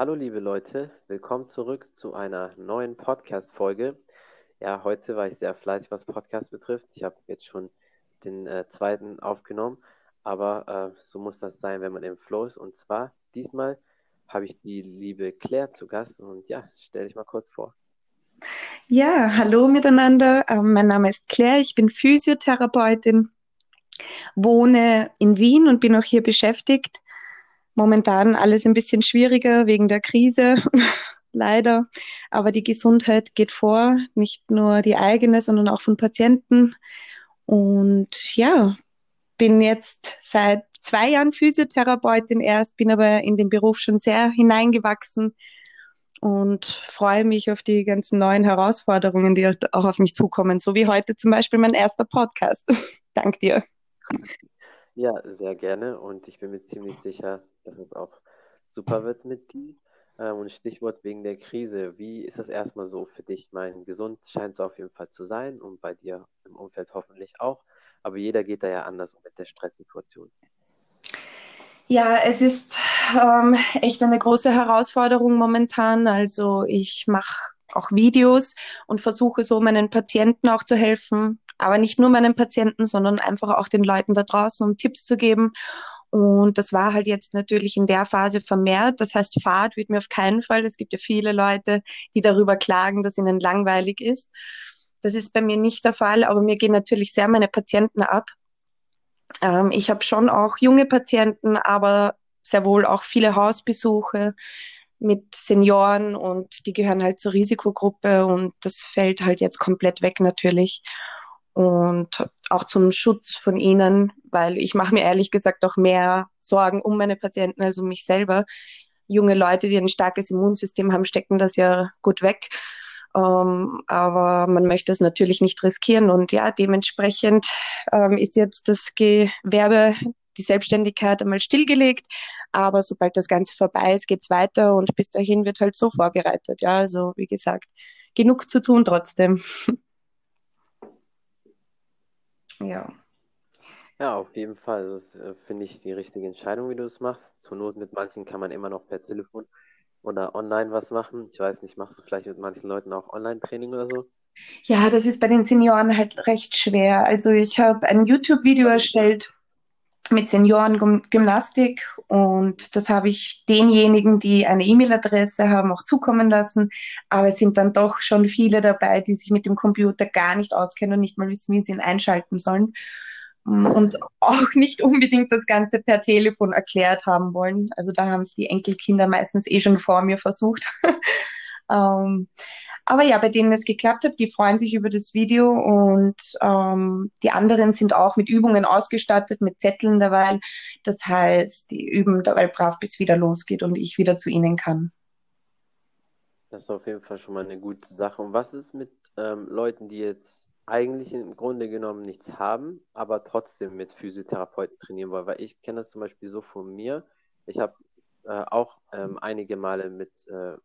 hallo liebe Leute, willkommen zurück zu einer neuen Podcast-Folge. Ja, heute war ich sehr fleißig, was Podcast betrifft. Ich habe jetzt schon den äh, zweiten aufgenommen, aber äh, so muss das sein, wenn man im Flow ist. Und zwar diesmal habe ich die liebe Claire zu Gast und ja, stell dich mal kurz vor. Ja, hallo miteinander. Ähm, mein Name ist Claire, ich bin Physiotherapeutin, wohne in Wien und bin auch hier beschäftigt momentan alles ein bisschen schwieriger wegen der Krise, leider. Aber die Gesundheit geht vor, nicht nur die eigene, sondern auch von Patienten. Und ja, bin jetzt seit zwei Jahren Physiotherapeutin erst, bin aber in den Beruf schon sehr hineingewachsen und freue mich auf die ganzen neuen Herausforderungen, die auch auf mich zukommen, so wie heute zum Beispiel mein erster Podcast. Dank dir. Ja, sehr gerne und ich bin mir ziemlich sicher, dass es auch super wird mit dir. Ähm, und Stichwort wegen der Krise. Wie ist das erstmal so für dich? Mein gesund scheint es auf jeden Fall zu sein und bei dir im Umfeld hoffentlich auch. Aber jeder geht da ja anders mit der Stresssituation. Ja, es ist ähm, echt eine große Herausforderung momentan. Also ich mache auch Videos und versuche so meinen Patienten auch zu helfen. Aber nicht nur meinen Patienten, sondern einfach auch den Leuten da draußen, um Tipps zu geben. Und das war halt jetzt natürlich in der Phase vermehrt. Das heißt, Fahrt wird mir auf keinen Fall. Es gibt ja viele Leute, die darüber klagen, dass ihnen langweilig ist. Das ist bei mir nicht der Fall, aber mir gehen natürlich sehr meine Patienten ab. Ähm, ich habe schon auch junge Patienten, aber sehr wohl auch viele Hausbesuche mit Senioren und die gehören halt zur Risikogruppe und das fällt halt jetzt komplett weg natürlich und auch zum Schutz von ihnen, weil ich mache mir ehrlich gesagt auch mehr Sorgen um meine Patienten als um mich selber. Junge Leute, die ein starkes Immunsystem haben, stecken das ja gut weg. Ähm, aber man möchte es natürlich nicht riskieren und ja, dementsprechend ähm, ist jetzt das Gewerbe, die Selbstständigkeit einmal stillgelegt. Aber sobald das Ganze vorbei ist, geht's weiter und bis dahin wird halt so vorbereitet. Ja, also wie gesagt, genug zu tun trotzdem. Ja. Ja, auf jeden Fall. Das äh, finde ich die richtige Entscheidung, wie du es machst. Zur Not mit manchen kann man immer noch per Telefon oder online was machen. Ich weiß nicht, machst du vielleicht mit manchen Leuten auch Online-Training oder so? Ja, das ist bei den Senioren halt recht schwer. Also ich habe ein YouTube-Video erstellt mit Seniorengymnastik und das habe ich denjenigen, die eine E-Mail-Adresse haben, auch zukommen lassen. Aber es sind dann doch schon viele dabei, die sich mit dem Computer gar nicht auskennen und nicht mal wissen, wie sie ihn einschalten sollen. Und auch nicht unbedingt das Ganze per Telefon erklärt haben wollen. Also da haben es die Enkelkinder meistens eh schon vor mir versucht. ähm, aber ja, bei denen es geklappt hat, die freuen sich über das Video und ähm, die anderen sind auch mit Übungen ausgestattet, mit Zetteln dabei. Das heißt, die üben dabei brav, bis wieder losgeht und ich wieder zu ihnen kann. Das ist auf jeden Fall schon mal eine gute Sache. Und was ist mit ähm, Leuten, die jetzt eigentlich im Grunde genommen nichts haben, aber trotzdem mit Physiotherapeuten trainieren wollen? Weil ich kenne das zum Beispiel so von mir. Ich habe äh, auch ähm, einige Male mit äh,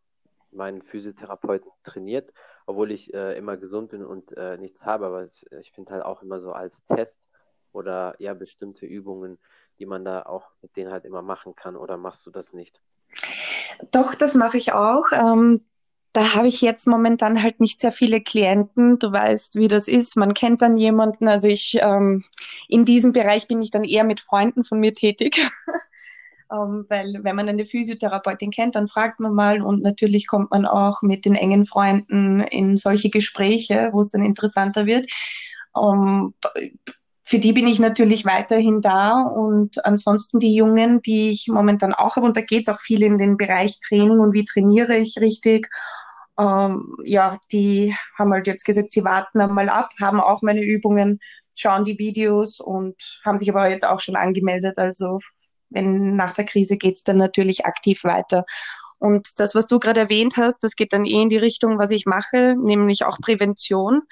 meinen Physiotherapeuten trainiert, obwohl ich äh, immer gesund bin und äh, nichts habe. Aber ich, ich finde halt auch immer so als Test oder ja bestimmte Übungen, die man da auch mit denen halt immer machen kann. Oder machst du das nicht? Doch, das mache ich auch. Ähm, da habe ich jetzt momentan halt nicht sehr viele Klienten. Du weißt, wie das ist. Man kennt dann jemanden. Also ich ähm, in diesem Bereich bin ich dann eher mit Freunden von mir tätig. Ähm, weil wenn man eine Physiotherapeutin kennt, dann fragt man mal und natürlich kommt man auch mit den engen Freunden in solche Gespräche, wo es dann interessanter wird. Ähm, für die bin ich natürlich weiterhin da und ansonsten die Jungen, die ich momentan auch habe, und da geht es auch viel in den Bereich Training und wie trainiere ich richtig. Ähm, ja, die haben halt jetzt gesagt, sie warten einmal ab, haben auch meine Übungen, schauen die Videos und haben sich aber jetzt auch schon angemeldet. Also wenn nach der Krise geht's dann natürlich aktiv weiter. Und das, was du gerade erwähnt hast, das geht dann eh in die Richtung, was ich mache, nämlich auch Prävention.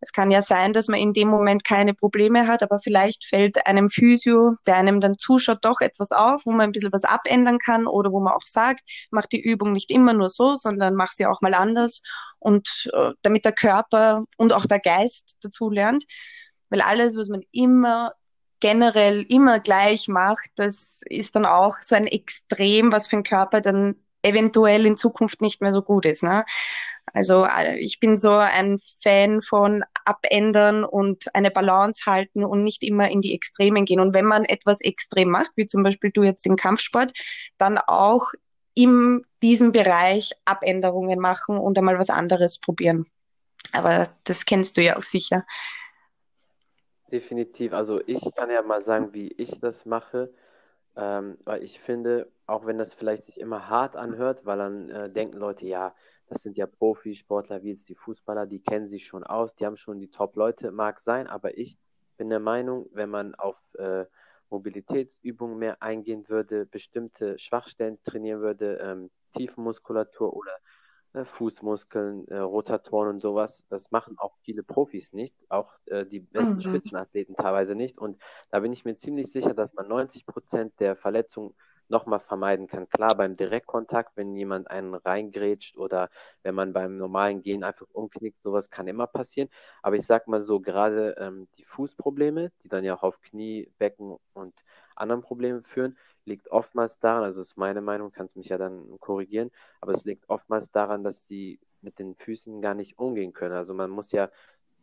Es kann ja sein, dass man in dem Moment keine Probleme hat, aber vielleicht fällt einem Physio, der einem dann zuschaut, doch etwas auf, wo man ein bisschen was abändern kann oder wo man auch sagt, mach die Übung nicht immer nur so, sondern mach sie auch mal anders und äh, damit der Körper und auch der Geist dazu lernt. Weil alles, was man immer generell immer gleich macht, das ist dann auch so ein Extrem, was für den Körper dann eventuell in Zukunft nicht mehr so gut ist. Ne? Also äh, ich bin so ein Fan von abändern und eine Balance halten und nicht immer in die Extremen gehen. Und wenn man etwas extrem macht, wie zum Beispiel du jetzt den Kampfsport, dann auch in diesem Bereich Abänderungen machen und einmal was anderes probieren. Aber das kennst du ja auch sicher. Definitiv. Also ich kann ja mal sagen, wie ich das mache, ähm, weil ich finde, auch wenn das vielleicht sich immer hart anhört, weil dann äh, denken Leute, ja, das sind ja Profisportler wie jetzt die Fußballer, die kennen sich schon aus, die haben schon die Top-Leute, mag sein, aber ich bin der Meinung, wenn man auf äh, Mobilitätsübungen mehr eingehen würde, bestimmte Schwachstellen trainieren würde, ähm, Tiefenmuskulatur oder Fußmuskeln, äh, Rotatoren und sowas, das machen auch viele Profis nicht, auch äh, die besten mhm. Spitzenathleten teilweise nicht. Und da bin ich mir ziemlich sicher, dass man 90 Prozent der Verletzungen nochmal vermeiden kann. Klar, beim Direktkontakt, wenn jemand einen reingrätscht oder wenn man beim normalen Gehen einfach umknickt, sowas kann immer passieren. Aber ich sag mal so, gerade ähm, die Fußprobleme, die dann ja auch auf Knie, Becken und anderen Problemen führen, liegt oftmals daran, also ist meine Meinung, kannst mich ja dann korrigieren, aber es liegt oftmals daran, dass sie mit den Füßen gar nicht umgehen können. Also man muss ja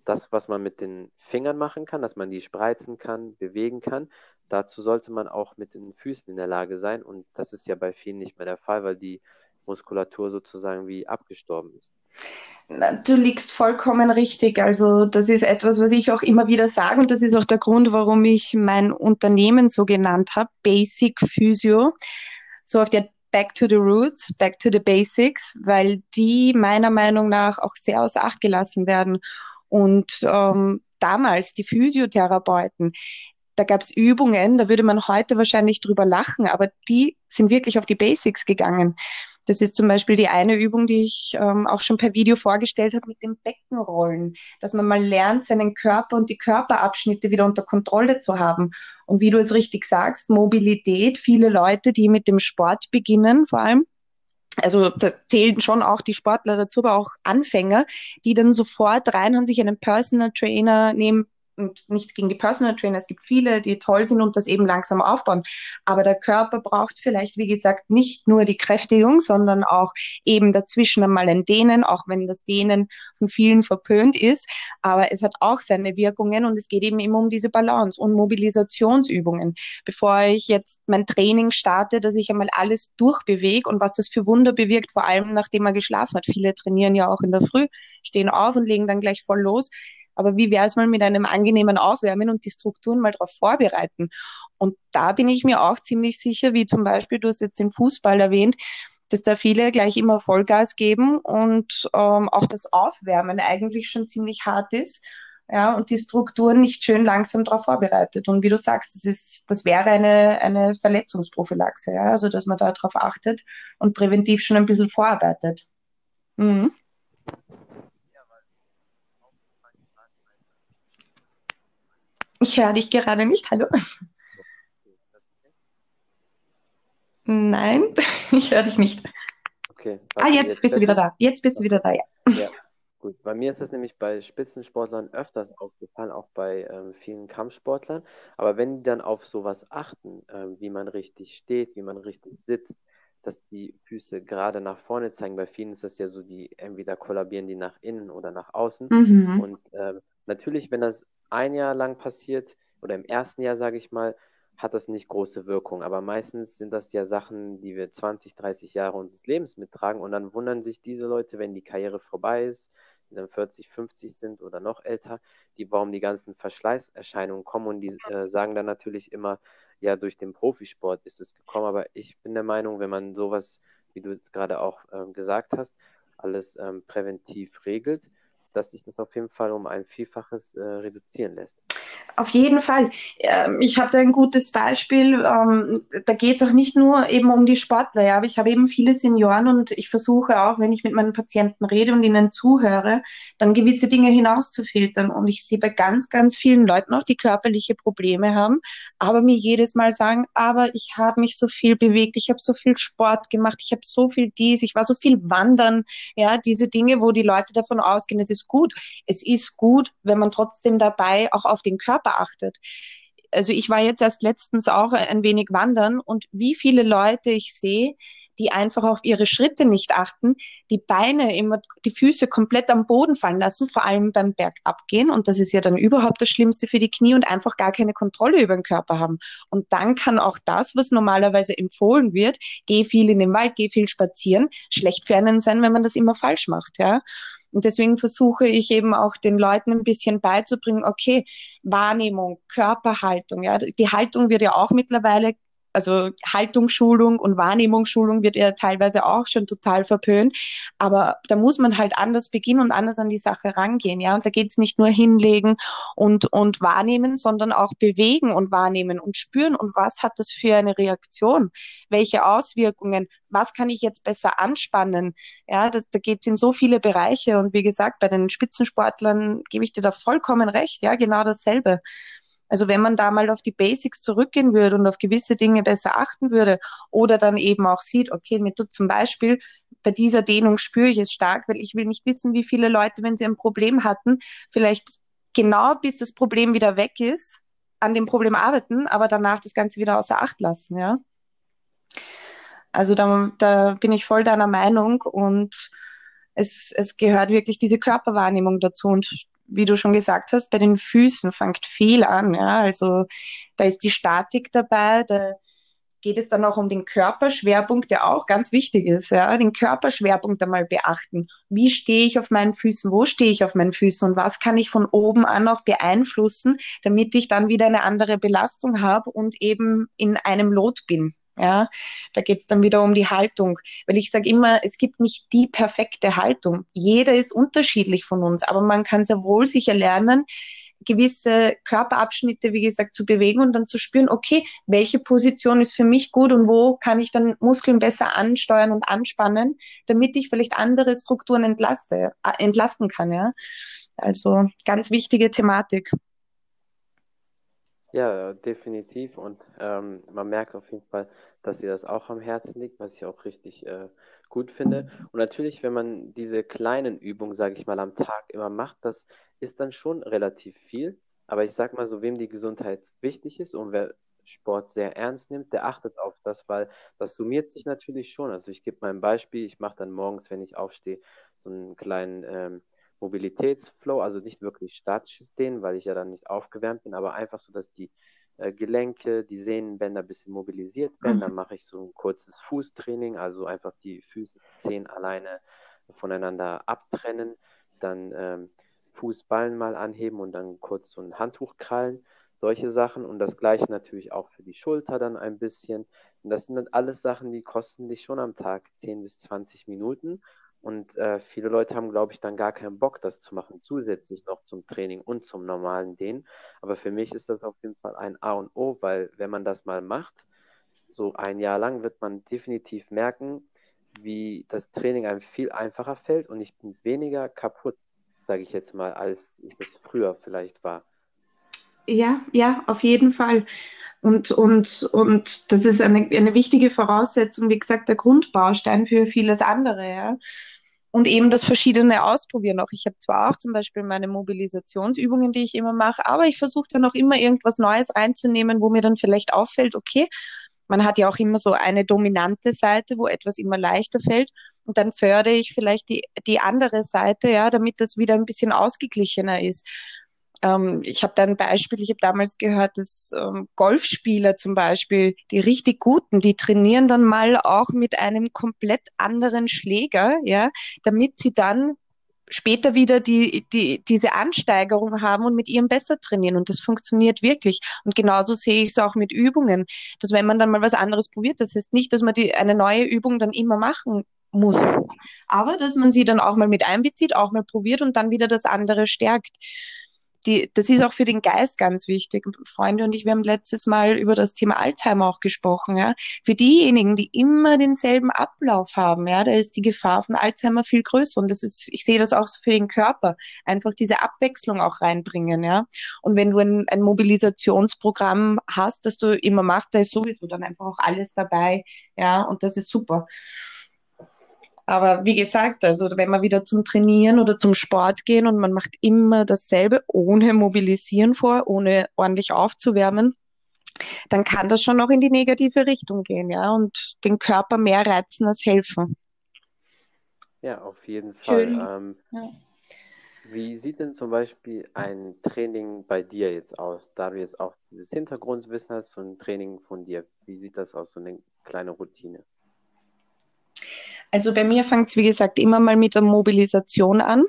das, was man mit den Fingern machen kann, dass man die spreizen kann, bewegen kann, dazu sollte man auch mit den Füßen in der Lage sein. Und das ist ja bei vielen nicht mehr der Fall, weil die Muskulatur sozusagen wie abgestorben ist. Du liegst vollkommen richtig. Also das ist etwas, was ich auch immer wieder sage und das ist auch der Grund, warum ich mein Unternehmen so genannt habe, Basic Physio. So auf der Back to the Roots, Back to the Basics, weil die meiner Meinung nach auch sehr außer Acht gelassen werden. Und ähm, damals die Physiotherapeuten, da gab es Übungen, da würde man heute wahrscheinlich drüber lachen, aber die sind wirklich auf die Basics gegangen. Das ist zum Beispiel die eine Übung, die ich ähm, auch schon per Video vorgestellt habe mit dem Beckenrollen, dass man mal lernt, seinen Körper und die Körperabschnitte wieder unter Kontrolle zu haben. Und wie du es richtig sagst, Mobilität, viele Leute, die mit dem Sport beginnen, vor allem, also da zählen schon auch die Sportler dazu, aber auch Anfänger, die dann sofort rein und sich einen Personal Trainer nehmen, und nichts gegen die Personal Trainer. Es gibt viele, die toll sind und das eben langsam aufbauen. Aber der Körper braucht vielleicht, wie gesagt, nicht nur die Kräftigung, sondern auch eben dazwischen einmal ein Dehnen, auch wenn das Dehnen von vielen verpönt ist. Aber es hat auch seine Wirkungen und es geht eben immer um diese Balance und Mobilisationsübungen. Bevor ich jetzt mein Training starte, dass ich einmal alles durchbewege und was das für Wunder bewirkt, vor allem nachdem man geschlafen hat. Viele trainieren ja auch in der Früh, stehen auf und legen dann gleich voll los aber wie wäre es mal mit einem angenehmen Aufwärmen und die Strukturen mal darauf vorbereiten? Und da bin ich mir auch ziemlich sicher, wie zum Beispiel, du hast jetzt den Fußball erwähnt, dass da viele gleich immer Vollgas geben und ähm, auch das Aufwärmen eigentlich schon ziemlich hart ist. Ja, und die Strukturen nicht schön langsam darauf vorbereitet. Und wie du sagst, das ist, das wäre eine, eine Verletzungsprophylaxe, ja, also dass man da darauf achtet und präventiv schon ein bisschen vorarbeitet. Mhm. Ich höre dich gerade nicht. Hallo? Nein, ich höre dich nicht. Okay. Ah, jetzt, jetzt bist du wieder da. Jetzt bist du wieder da, ja. ja. Gut, bei mir ist das nämlich bei Spitzensportlern öfters aufgefallen, auch bei ähm, vielen Kampfsportlern. Aber wenn die dann auf sowas achten, ähm, wie man richtig steht, wie man richtig sitzt, dass die Füße gerade nach vorne zeigen, bei vielen ist das ja so, die entweder kollabieren die nach innen oder nach außen. Mhm. Und ähm, natürlich, wenn das ein Jahr lang passiert oder im ersten Jahr, sage ich mal, hat das nicht große Wirkung. Aber meistens sind das ja Sachen, die wir 20, 30 Jahre unseres Lebens mittragen und dann wundern sich diese Leute, wenn die Karriere vorbei ist, die dann 40, 50 sind oder noch älter, die warum die ganzen Verschleißerscheinungen kommen und die äh, sagen dann natürlich immer, ja, durch den Profisport ist es gekommen. Aber ich bin der Meinung, wenn man sowas, wie du jetzt gerade auch äh, gesagt hast, alles ähm, präventiv regelt, dass sich das auf jeden Fall um ein Vielfaches äh, reduzieren lässt. Auf jeden Fall. Ähm, ich habe da ein gutes Beispiel. Ähm, da geht es auch nicht nur eben um die Sportler, ja, aber ich habe eben viele Senioren und ich versuche auch, wenn ich mit meinen Patienten rede und ihnen zuhöre, dann gewisse Dinge hinauszufiltern. Und ich sehe bei ganz, ganz vielen Leuten auch, die körperliche Probleme haben, aber mir jedes Mal sagen, aber ich habe mich so viel bewegt, ich habe so viel Sport gemacht, ich habe so viel dies, ich war so viel wandern, ja, diese Dinge, wo die Leute davon ausgehen, es ist gut. Es ist gut, wenn man trotzdem dabei auch auf den Körper achtet. Also ich war jetzt erst letztens auch ein wenig wandern und wie viele Leute ich sehe, die einfach auf ihre Schritte nicht achten, die Beine immer, die Füße komplett am Boden fallen lassen, vor allem beim Bergabgehen. Und das ist ja dann überhaupt das Schlimmste für die Knie und einfach gar keine Kontrolle über den Körper haben. Und dann kann auch das, was normalerweise empfohlen wird, geh viel in den Wald, geh viel spazieren, schlecht für einen sein, wenn man das immer falsch macht, ja. Und deswegen versuche ich eben auch den Leuten ein bisschen beizubringen, okay, Wahrnehmung, Körperhaltung, ja, die Haltung wird ja auch mittlerweile also Haltungsschulung und Wahrnehmungsschulung wird ja teilweise auch schon total verpönt. Aber da muss man halt anders beginnen und anders an die Sache rangehen, ja. Und da geht's nicht nur hinlegen und, und wahrnehmen, sondern auch bewegen und wahrnehmen und spüren. Und was hat das für eine Reaktion? Welche Auswirkungen? Was kann ich jetzt besser anspannen? Ja, das, da geht's in so viele Bereiche. Und wie gesagt, bei den Spitzensportlern gebe ich dir da vollkommen recht. Ja, genau dasselbe. Also wenn man da mal auf die Basics zurückgehen würde und auf gewisse Dinge besser achten würde oder dann eben auch sieht, okay, mir tut zum Beispiel bei dieser Dehnung spüre ich es stark, weil ich will nicht wissen, wie viele Leute, wenn sie ein Problem hatten, vielleicht genau bis das Problem wieder weg ist, an dem Problem arbeiten, aber danach das Ganze wieder außer Acht lassen, ja. Also da, da bin ich voll deiner Meinung und es, es gehört wirklich diese Körperwahrnehmung dazu und wie du schon gesagt hast, bei den Füßen fängt viel an. Ja? Also da ist die Statik dabei, da geht es dann auch um den Körperschwerpunkt, der auch ganz wichtig ist. Ja? Den Körperschwerpunkt einmal beachten. Wie stehe ich auf meinen Füßen? Wo stehe ich auf meinen Füßen? Und was kann ich von oben an auch beeinflussen, damit ich dann wieder eine andere Belastung habe und eben in einem Lot bin? Ja, da geht es dann wieder um die Haltung. Weil ich sage immer, es gibt nicht die perfekte Haltung. Jeder ist unterschiedlich von uns, aber man kann sehr wohl sicher lernen, gewisse Körperabschnitte, wie gesagt, zu bewegen und dann zu spüren, okay, welche Position ist für mich gut und wo kann ich dann Muskeln besser ansteuern und anspannen, damit ich vielleicht andere Strukturen entlaste, äh, entlasten kann. Ja? Also ganz wichtige Thematik. Ja, definitiv. Und ähm, man merkt auf jeden Fall, dass ihr das auch am Herzen liegt, was ich auch richtig äh, gut finde. Und natürlich, wenn man diese kleinen Übungen, sage ich mal, am Tag immer macht, das ist dann schon relativ viel. Aber ich sage mal so, wem die Gesundheit wichtig ist und wer Sport sehr ernst nimmt, der achtet auf das, weil das summiert sich natürlich schon. Also ich gebe mal ein Beispiel, ich mache dann morgens, wenn ich aufstehe, so einen kleinen ähm, Mobilitätsflow, also nicht wirklich statisches Dehnen, weil ich ja dann nicht aufgewärmt bin, aber einfach so, dass die äh, Gelenke, die Sehnenbänder ein bisschen mobilisiert werden. Mhm. Dann mache ich so ein kurzes Fußtraining, also einfach die Füße, Zehen alleine voneinander abtrennen, dann ähm, Fußballen mal anheben und dann kurz so ein Handtuch krallen, solche Sachen und das gleiche natürlich auch für die Schulter dann ein bisschen. Und das sind dann alles Sachen, die kosten dich schon am Tag 10 bis 20 Minuten und äh, viele Leute haben, glaube ich, dann gar keinen Bock, das zu machen, zusätzlich noch zum Training und zum normalen Dehnen. Aber für mich ist das auf jeden Fall ein A und O, weil wenn man das mal macht, so ein Jahr lang, wird man definitiv merken, wie das Training einem viel einfacher fällt und ich bin weniger kaputt, sage ich jetzt mal, als ich das früher vielleicht war. Ja, ja, auf jeden Fall. Und, und, und das ist eine, eine wichtige Voraussetzung, wie gesagt, der Grundbaustein für vieles andere. Ja und eben das verschiedene ausprobieren auch. Ich habe zwar auch zum Beispiel meine Mobilisationsübungen, die ich immer mache, aber ich versuche dann auch immer irgendwas Neues reinzunehmen, wo mir dann vielleicht auffällt, okay, man hat ja auch immer so eine dominante Seite, wo etwas immer leichter fällt. Und dann fördere ich vielleicht die, die andere Seite, ja, damit das wieder ein bisschen ausgeglichener ist. Ähm, ich habe da ein Beispiel, ich habe damals gehört, dass ähm, Golfspieler zum Beispiel, die richtig guten, die trainieren dann mal auch mit einem komplett anderen Schläger, ja, damit sie dann später wieder die, die, diese Ansteigerung haben und mit ihrem besser trainieren. Und das funktioniert wirklich. Und genauso sehe ich es auch mit Übungen, dass wenn man dann mal was anderes probiert, das heißt nicht, dass man die, eine neue Übung dann immer machen muss, aber dass man sie dann auch mal mit einbezieht, auch mal probiert und dann wieder das andere stärkt die, das ist auch für den Geist ganz wichtig. Freunde und ich, wir haben letztes Mal über das Thema Alzheimer auch gesprochen, ja. Für diejenigen, die immer denselben Ablauf haben, ja, da ist die Gefahr von Alzheimer viel größer. Und das ist, ich sehe das auch so für den Körper. Einfach diese Abwechslung auch reinbringen, ja. Und wenn du ein, ein Mobilisationsprogramm hast, das du immer machst, da ist sowieso dann einfach auch alles dabei, ja. Und das ist super. Aber wie gesagt, also wenn wir wieder zum Trainieren oder zum Sport gehen und man macht immer dasselbe, ohne mobilisieren vor, ohne ordentlich aufzuwärmen, dann kann das schon noch in die negative Richtung gehen, ja, und den Körper mehr reizen als helfen. Ja, auf jeden Fall. Ähm, ja. Wie sieht denn zum Beispiel ein Training bei dir jetzt aus, da du jetzt auch dieses Hintergrundwissen hast, so ein Training von dir? Wie sieht das aus, so eine kleine Routine? Also bei mir fängt es, wie gesagt, immer mal mit der Mobilisation an.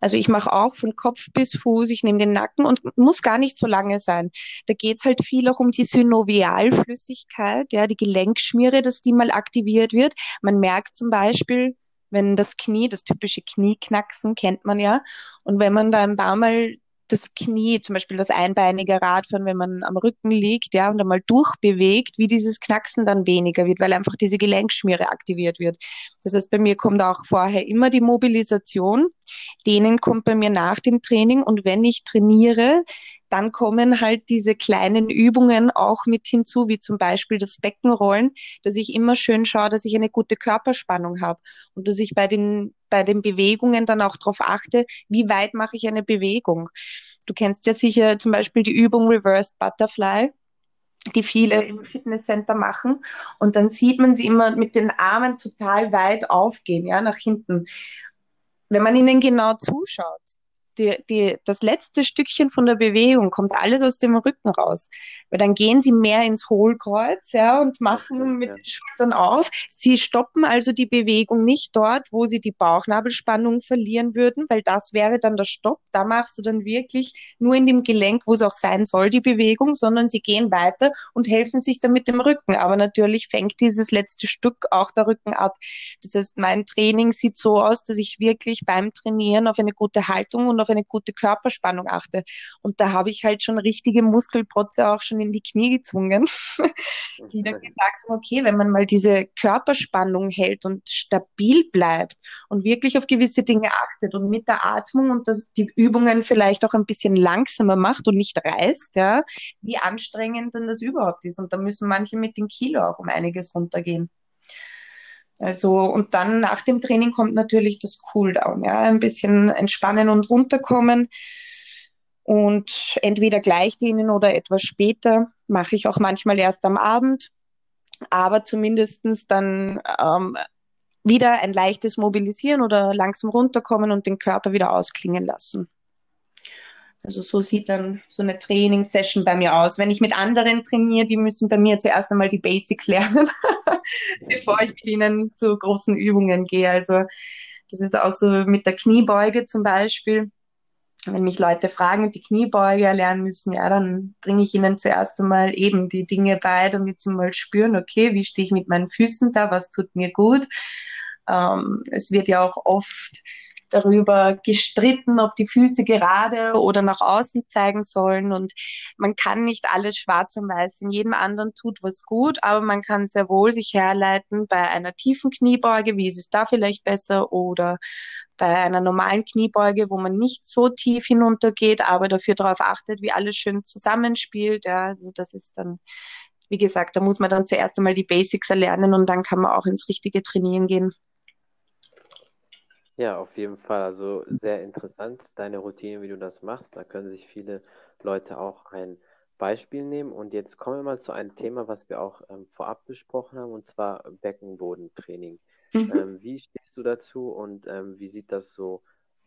Also ich mache auch von Kopf bis Fuß, ich nehme den Nacken und muss gar nicht so lange sein. Da geht es halt viel auch um die Synovialflüssigkeit, ja, die Gelenkschmiere, dass die mal aktiviert wird. Man merkt zum Beispiel, wenn das Knie, das typische Knieknacksen kennt man ja, und wenn man da ein paar Mal das Knie, zum Beispiel das einbeinige Radfahren, wenn man am Rücken liegt, ja, und einmal durchbewegt, wie dieses Knacksen dann weniger wird, weil einfach diese Gelenkschmiere aktiviert wird. Das heißt, bei mir kommt auch vorher immer die Mobilisation. Denen kommt bei mir nach dem Training und wenn ich trainiere, dann kommen halt diese kleinen Übungen auch mit hinzu, wie zum Beispiel das Beckenrollen, dass ich immer schön schaue, dass ich eine gute Körperspannung habe und dass ich bei den, bei den Bewegungen dann auch darauf achte, wie weit mache ich eine Bewegung. Du kennst ja sicher zum Beispiel die Übung Reversed Butterfly die viele im Fitnesscenter machen. Und dann sieht man sie immer mit den Armen total weit aufgehen, ja, nach hinten. Wenn man ihnen genau zuschaut, die, die, das letzte Stückchen von der Bewegung kommt alles aus dem Rücken raus. Weil dann gehen sie mehr ins Hohlkreuz, ja, und machen mit den Schultern auf. Sie stoppen also die Bewegung nicht dort, wo sie die Bauchnabelspannung verlieren würden, weil das wäre dann der Stopp. Da machst du dann wirklich nur in dem Gelenk, wo es auch sein soll, die Bewegung, sondern sie gehen weiter und helfen sich dann mit dem Rücken. Aber natürlich fängt dieses letzte Stück auch der Rücken ab. Das heißt, mein Training sieht so aus, dass ich wirklich beim Trainieren auf eine gute Haltung und auf eine gute Körperspannung achte. Und da habe ich halt schon richtige Muskelprotze auch schon in die Knie gezwungen, die dann gesagt haben, okay, wenn man mal diese Körperspannung hält und stabil bleibt und wirklich auf gewisse Dinge achtet und mit der Atmung und das, die Übungen vielleicht auch ein bisschen langsamer macht und nicht reißt, ja, wie anstrengend denn das überhaupt ist. Und da müssen manche mit den Kilo auch um einiges runtergehen. Also, und dann nach dem Training kommt natürlich das Cooldown, ja, ein bisschen entspannen und runterkommen. Und entweder gleich dienen oder etwas später mache ich auch manchmal erst am Abend, aber zumindestens dann ähm, wieder ein leichtes Mobilisieren oder langsam runterkommen und den Körper wieder ausklingen lassen. Also so sieht dann so eine Trainingssession bei mir aus. Wenn ich mit anderen trainiere, die müssen bei mir zuerst einmal die Basics lernen, bevor ich mit ihnen zu großen Übungen gehe. Also das ist auch so mit der Kniebeuge zum Beispiel. Wenn mich Leute fragen, die Kniebeuge lernen müssen, ja, dann bringe ich ihnen zuerst einmal eben die Dinge bei, damit sie mal spüren, okay, wie stehe ich mit meinen Füßen da, was tut mir gut. Ähm, es wird ja auch oft darüber gestritten, ob die Füße gerade oder nach außen zeigen sollen. Und man kann nicht alles schwarz und weiß. In jedem anderen tut was gut, aber man kann sehr wohl sich herleiten bei einer tiefen Kniebeuge, wie ist es da vielleicht besser oder bei einer normalen Kniebeuge, wo man nicht so tief hinuntergeht, aber dafür darauf achtet, wie alles schön zusammenspielt. Ja, also das ist dann, wie gesagt, da muss man dann zuerst einmal die Basics erlernen und dann kann man auch ins richtige Trainieren gehen. Ja, auf jeden Fall. Also sehr interessant, deine Routine, wie du das machst. Da können sich viele Leute auch ein Beispiel nehmen. Und jetzt kommen wir mal zu einem Thema, was wir auch ähm, vorab besprochen haben, und zwar Beckenbodentraining. Mhm. Ähm, wie stehst du dazu und ähm, wie sieht das so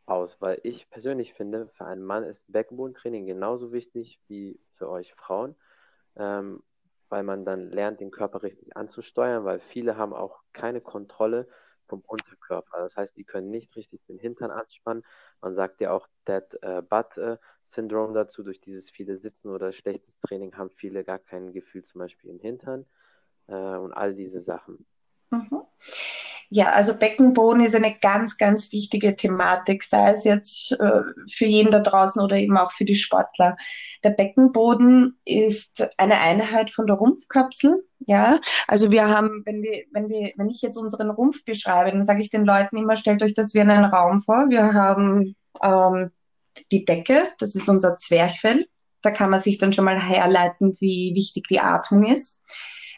aus? Weil ich persönlich finde, für einen Mann ist Beckenbodentraining genauso wichtig wie für euch Frauen, ähm, weil man dann lernt, den Körper richtig anzusteuern, weil viele haben auch keine Kontrolle vom Unterkörper. Das heißt, die können nicht richtig den Hintern anspannen. Man sagt ja auch Dead äh, Butt äh, Syndrome dazu. Durch dieses viele Sitzen oder schlechtes Training haben viele gar kein Gefühl zum Beispiel im Hintern äh, und all diese Sachen. Mhm. Ja, also Beckenboden ist eine ganz, ganz wichtige Thematik, sei es jetzt äh, für jeden da draußen oder eben auch für die Sportler. Der Beckenboden ist eine Einheit von der Rumpfkapsel. Ja, also wir haben, wenn wir, wenn wir, wenn ich jetzt unseren Rumpf beschreibe, dann sage ich den Leuten immer, stellt euch das wie einen Raum vor. Wir haben ähm, die Decke, das ist unser Zwerchfell. Da kann man sich dann schon mal herleiten, wie wichtig die Atmung ist.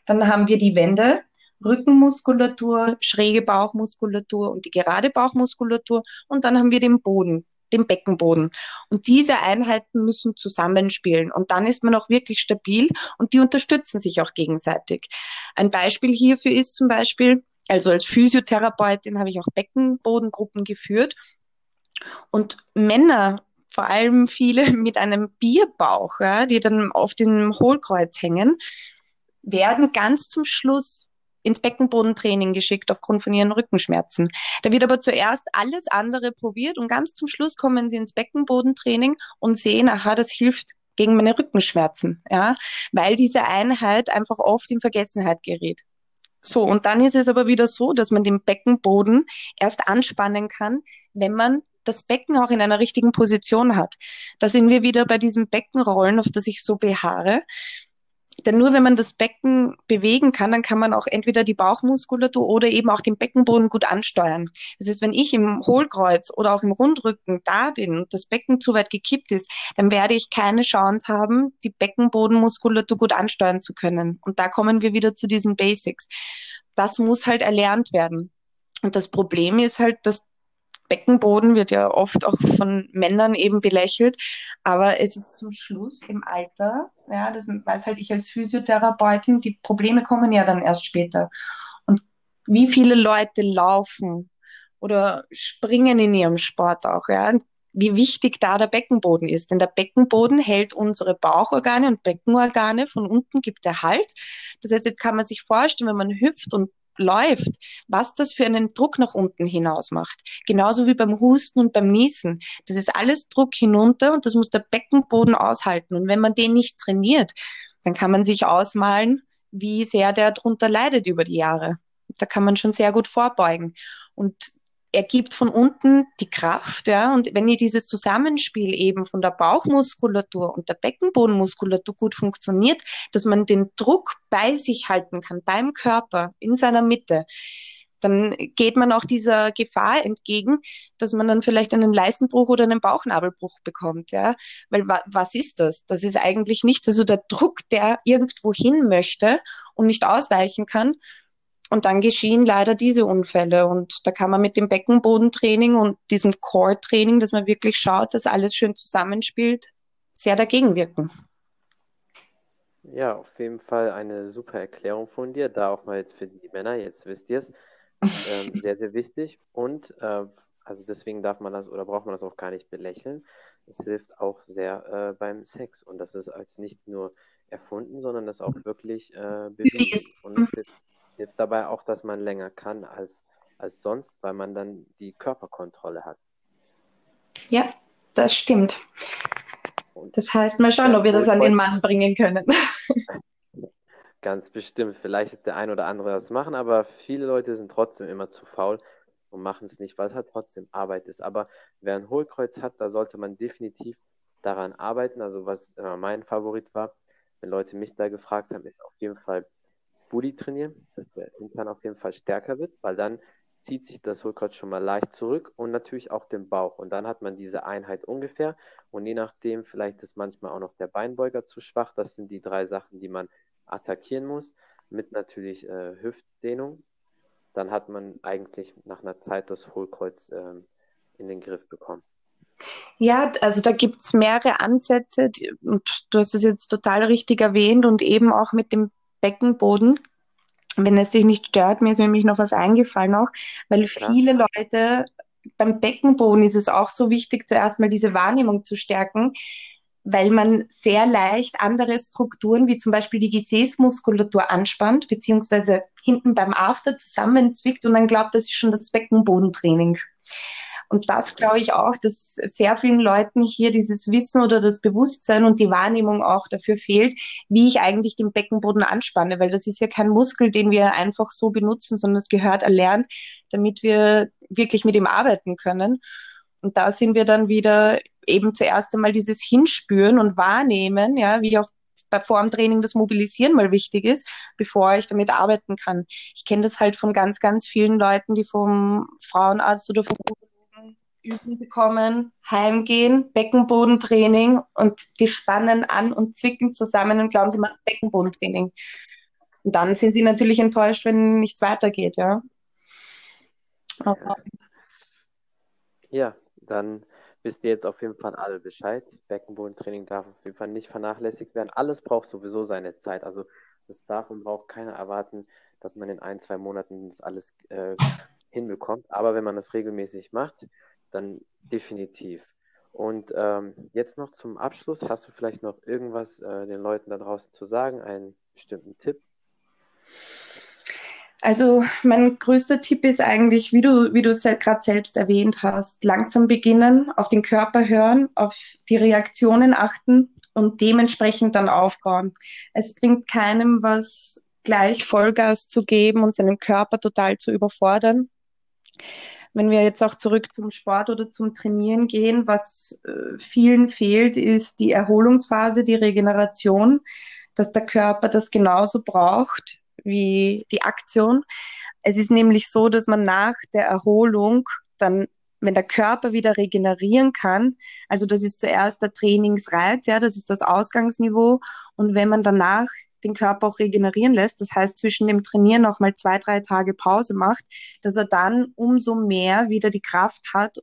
Dann haben wir die Wände, Rückenmuskulatur, schräge Bauchmuskulatur und die gerade Bauchmuskulatur. Und dann haben wir den Boden, dem Beckenboden. Und diese Einheiten müssen zusammenspielen. Und dann ist man auch wirklich stabil und die unterstützen sich auch gegenseitig. Ein Beispiel hierfür ist zum Beispiel, also als Physiotherapeutin habe ich auch Beckenbodengruppen geführt. Und Männer, vor allem viele mit einem Bierbauch, ja, die dann auf dem Hohlkreuz hängen, werden ganz zum Schluss ins Beckenbodentraining geschickt aufgrund von ihren Rückenschmerzen. Da wird aber zuerst alles andere probiert und ganz zum Schluss kommen sie ins Beckenbodentraining und sehen, aha, das hilft gegen meine Rückenschmerzen, ja, weil diese Einheit einfach oft in Vergessenheit gerät. So, und dann ist es aber wieder so, dass man den Beckenboden erst anspannen kann, wenn man das Becken auch in einer richtigen Position hat. Da sind wir wieder bei diesem Beckenrollen, auf das ich so beharre. Denn nur wenn man das Becken bewegen kann, dann kann man auch entweder die Bauchmuskulatur oder eben auch den Beckenboden gut ansteuern. Das heißt, wenn ich im Hohlkreuz oder auch im Rundrücken da bin und das Becken zu weit gekippt ist, dann werde ich keine Chance haben, die Beckenbodenmuskulatur gut ansteuern zu können. Und da kommen wir wieder zu diesen Basics. Das muss halt erlernt werden. Und das Problem ist halt, dass Beckenboden wird ja oft auch von Männern eben belächelt, aber es ist zum Schluss im Alter, ja, das weiß halt ich als Physiotherapeutin, die Probleme kommen ja dann erst später. Und wie viele Leute laufen oder springen in ihrem Sport auch, ja, wie wichtig da der Beckenboden ist. Denn der Beckenboden hält unsere Bauchorgane und Beckenorgane von unten, gibt er Halt. Das heißt, jetzt kann man sich vorstellen, wenn man hüpft und läuft, was das für einen Druck nach unten hinaus macht. Genauso wie beim Husten und beim Niesen. Das ist alles Druck hinunter und das muss der Beckenboden aushalten. Und wenn man den nicht trainiert, dann kann man sich ausmalen, wie sehr der darunter leidet über die Jahre. Da kann man schon sehr gut vorbeugen. Und er gibt von unten die Kraft, ja, und wenn ihr dieses Zusammenspiel eben von der Bauchmuskulatur und der Beckenbodenmuskulatur gut funktioniert, dass man den Druck bei sich halten kann, beim Körper, in seiner Mitte, dann geht man auch dieser Gefahr entgegen, dass man dann vielleicht einen Leistenbruch oder einen Bauchnabelbruch bekommt, ja. Weil wa was ist das? Das ist eigentlich nicht, also der Druck, der irgendwo hin möchte und nicht ausweichen kann, und dann geschehen leider diese Unfälle. Und da kann man mit dem Beckenbodentraining und diesem Core-Training, dass man wirklich schaut, dass alles schön zusammenspielt, sehr dagegen wirken. Ja, auf jeden Fall eine super Erklärung von dir. Da auch mal jetzt für die Männer, jetzt wisst ihr es. Ähm, sehr, sehr wichtig. Und äh, also deswegen darf man das oder braucht man das auch gar nicht belächeln. Es hilft auch sehr äh, beim Sex. Und das ist als nicht nur erfunden, sondern das auch wirklich äh, bewiesen. Und hilft dabei auch, dass man länger kann als, als sonst, weil man dann die Körperkontrolle hat. Ja, das stimmt. Das heißt, mal schauen, ob wir das an den Mann bringen können. Ganz bestimmt. Vielleicht ist der ein oder andere das machen, aber viele Leute sind trotzdem immer zu faul und machen es nicht, weil es halt trotzdem Arbeit ist. Aber wer ein Hohlkreuz hat, da sollte man definitiv daran arbeiten. Also was immer mein Favorit war, wenn Leute mich da gefragt haben, ist auf jeden Fall Booty trainieren, dass der Hintern auf jeden Fall stärker wird, weil dann zieht sich das Hohlkreuz schon mal leicht zurück und natürlich auch den Bauch. Und dann hat man diese Einheit ungefähr. Und je nachdem, vielleicht ist manchmal auch noch der Beinbeuger zu schwach. Das sind die drei Sachen, die man attackieren muss. Mit natürlich äh, Hüftdehnung. Dann hat man eigentlich nach einer Zeit das Hohlkreuz äh, in den Griff bekommen. Ja, also da gibt es mehrere Ansätze und du hast es jetzt total richtig erwähnt und eben auch mit dem Beckenboden. Wenn es dich nicht stört, mir ist nämlich noch was eingefallen auch, weil viele ja. Leute beim Beckenboden ist es auch so wichtig, zuerst mal diese Wahrnehmung zu stärken, weil man sehr leicht andere Strukturen, wie zum Beispiel die Gesäßmuskulatur anspannt, beziehungsweise hinten beim After zusammenzwickt und dann glaubt, das ist schon das Beckenbodentraining. Und das glaube ich auch, dass sehr vielen Leuten hier dieses Wissen oder das Bewusstsein und die Wahrnehmung auch dafür fehlt, wie ich eigentlich den Beckenboden anspanne, weil das ist ja kein Muskel, den wir einfach so benutzen, sondern es gehört erlernt, damit wir wirklich mit ihm arbeiten können. Und da sind wir dann wieder eben zuerst einmal dieses Hinspüren und Wahrnehmen, ja, wie auch bei Formtraining das Mobilisieren mal wichtig ist, bevor ich damit arbeiten kann. Ich kenne das halt von ganz, ganz vielen Leuten, die vom Frauenarzt oder vom Üben bekommen, heimgehen, Beckenbodentraining und die spannen an und zwicken zusammen und glauben, sie machen Beckenbodentraining. Und dann sind sie natürlich enttäuscht, wenn nichts weitergeht, ja. Aber ja, dann wisst ihr jetzt auf jeden Fall alle Bescheid. Beckenbodentraining darf auf jeden Fall nicht vernachlässigt werden. Alles braucht sowieso seine Zeit. Also das darf und braucht keiner erwarten, dass man in ein, zwei Monaten das alles äh, hinbekommt. Aber wenn man das regelmäßig macht, dann definitiv. Und ähm, jetzt noch zum Abschluss, hast du vielleicht noch irgendwas äh, den Leuten da draußen zu sagen, einen bestimmten Tipp? Also mein größter Tipp ist eigentlich, wie du, wie du es gerade selbst erwähnt hast, langsam beginnen, auf den Körper hören, auf die Reaktionen achten und dementsprechend dann aufbauen. Es bringt keinem was, gleich Vollgas zu geben und seinen Körper total zu überfordern. Wenn wir jetzt auch zurück zum Sport oder zum Trainieren gehen, was äh, vielen fehlt, ist die Erholungsphase, die Regeneration, dass der Körper das genauso braucht wie die Aktion. Es ist nämlich so, dass man nach der Erholung dann wenn der Körper wieder regenerieren kann, also das ist zuerst der Trainingsreiz, ja, das ist das Ausgangsniveau. Und wenn man danach den Körper auch regenerieren lässt, das heißt zwischen dem Trainieren noch mal zwei, drei Tage Pause macht, dass er dann umso mehr wieder die Kraft hat,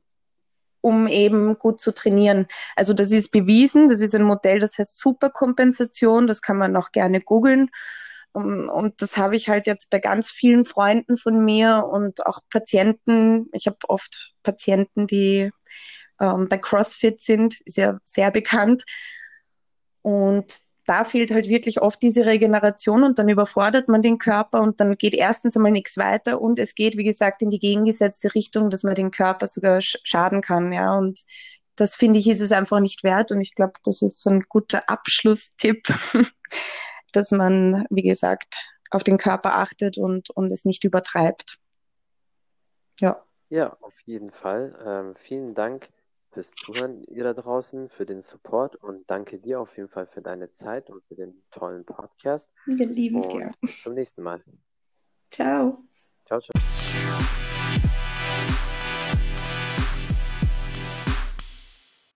um eben gut zu trainieren. Also das ist bewiesen, das ist ein Modell, das heißt Superkompensation, das kann man auch gerne googeln. Und das habe ich halt jetzt bei ganz vielen Freunden von mir und auch Patienten. Ich habe oft Patienten, die ähm, bei CrossFit sind, ist ja sehr bekannt. Und da fehlt halt wirklich oft diese Regeneration und dann überfordert man den Körper und dann geht erstens einmal nichts weiter und es geht, wie gesagt, in die gegengesetzte Richtung, dass man den Körper sogar schaden kann, ja. Und das finde ich, ist es einfach nicht wert und ich glaube, das ist so ein guter Abschlusstipp. dass man, wie gesagt, auf den Körper achtet und, und es nicht übertreibt. Ja. Ja, auf jeden Fall. Ähm, vielen Dank fürs Zuhören, ihr da draußen, für den Support und danke dir auf jeden Fall für deine Zeit und für den tollen Podcast. Wir lieben und Bis zum nächsten Mal. Ciao. Ciao, ciao.